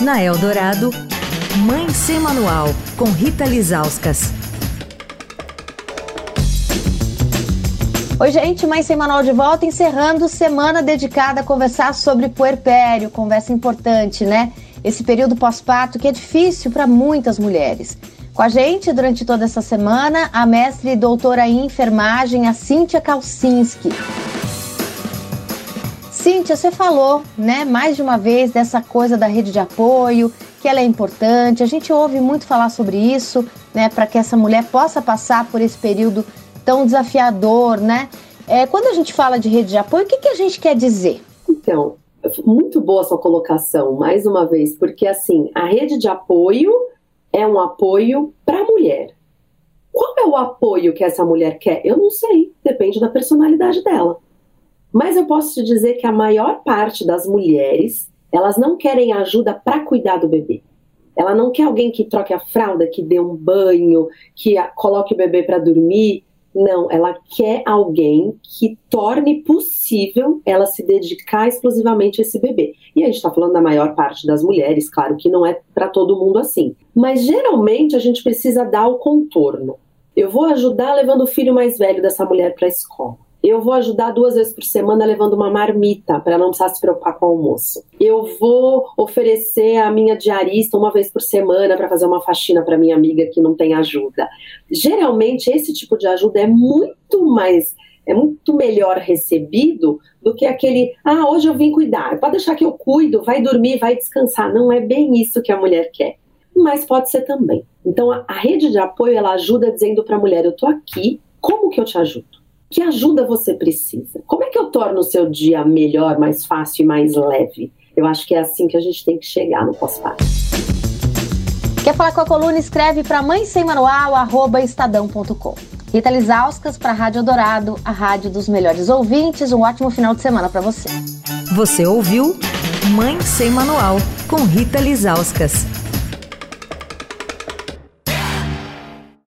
Na Eldorado, Mãe Sem Manual, com Rita Lizauskas. Oi, gente, Mãe Sem Manual de volta, encerrando semana dedicada a conversar sobre puerpério, conversa importante, né? Esse período pós-parto que é difícil para muitas mulheres. Com a gente durante toda essa semana, a mestre e doutora em enfermagem, a Cíntia Kalsinski. Cíntia, você falou, né, mais de uma vez dessa coisa da rede de apoio, que ela é importante. A gente ouve muito falar sobre isso, né, para que essa mulher possa passar por esse período tão desafiador, né? É, quando a gente fala de rede de apoio, o que, que a gente quer dizer? Então, muito boa sua colocação, mais uma vez, porque assim, a rede de apoio é um apoio para a mulher. Qual é o apoio que essa mulher quer? Eu não sei, depende da personalidade dela. Mas eu posso te dizer que a maior parte das mulheres, elas não querem ajuda para cuidar do bebê. Ela não quer alguém que troque a fralda, que dê um banho, que coloque o bebê para dormir. Não, ela quer alguém que torne possível ela se dedicar exclusivamente a esse bebê. E a gente está falando da maior parte das mulheres, claro que não é para todo mundo assim. Mas geralmente a gente precisa dar o contorno. Eu vou ajudar levando o filho mais velho dessa mulher para a escola. Eu vou ajudar duas vezes por semana levando uma marmita para não precisar se preocupar com o almoço. Eu vou oferecer a minha diarista uma vez por semana para fazer uma faxina para minha amiga que não tem ajuda. Geralmente esse tipo de ajuda é muito mais é muito melhor recebido do que aquele, ah, hoje eu vim cuidar, pode deixar que eu cuido, vai dormir, vai descansar. Não é bem isso que a mulher quer. Mas pode ser também. Então a, rede de apoio ela ajuda dizendo para a mulher, eu tô aqui, como que eu te ajudo? Que ajuda você precisa? Como é que eu torno o seu dia melhor, mais fácil e mais leve? Eu acho que é assim que a gente tem que chegar no pós-parto. Quer falar com a coluna? Escreve para mãe sem manual, arroba estadão.com. Rita Lisauskas para a Rádio Dourado, a rádio dos melhores ouvintes. Um ótimo final de semana para você. Você ouviu Mãe Sem Manual, com Rita Lisauskas.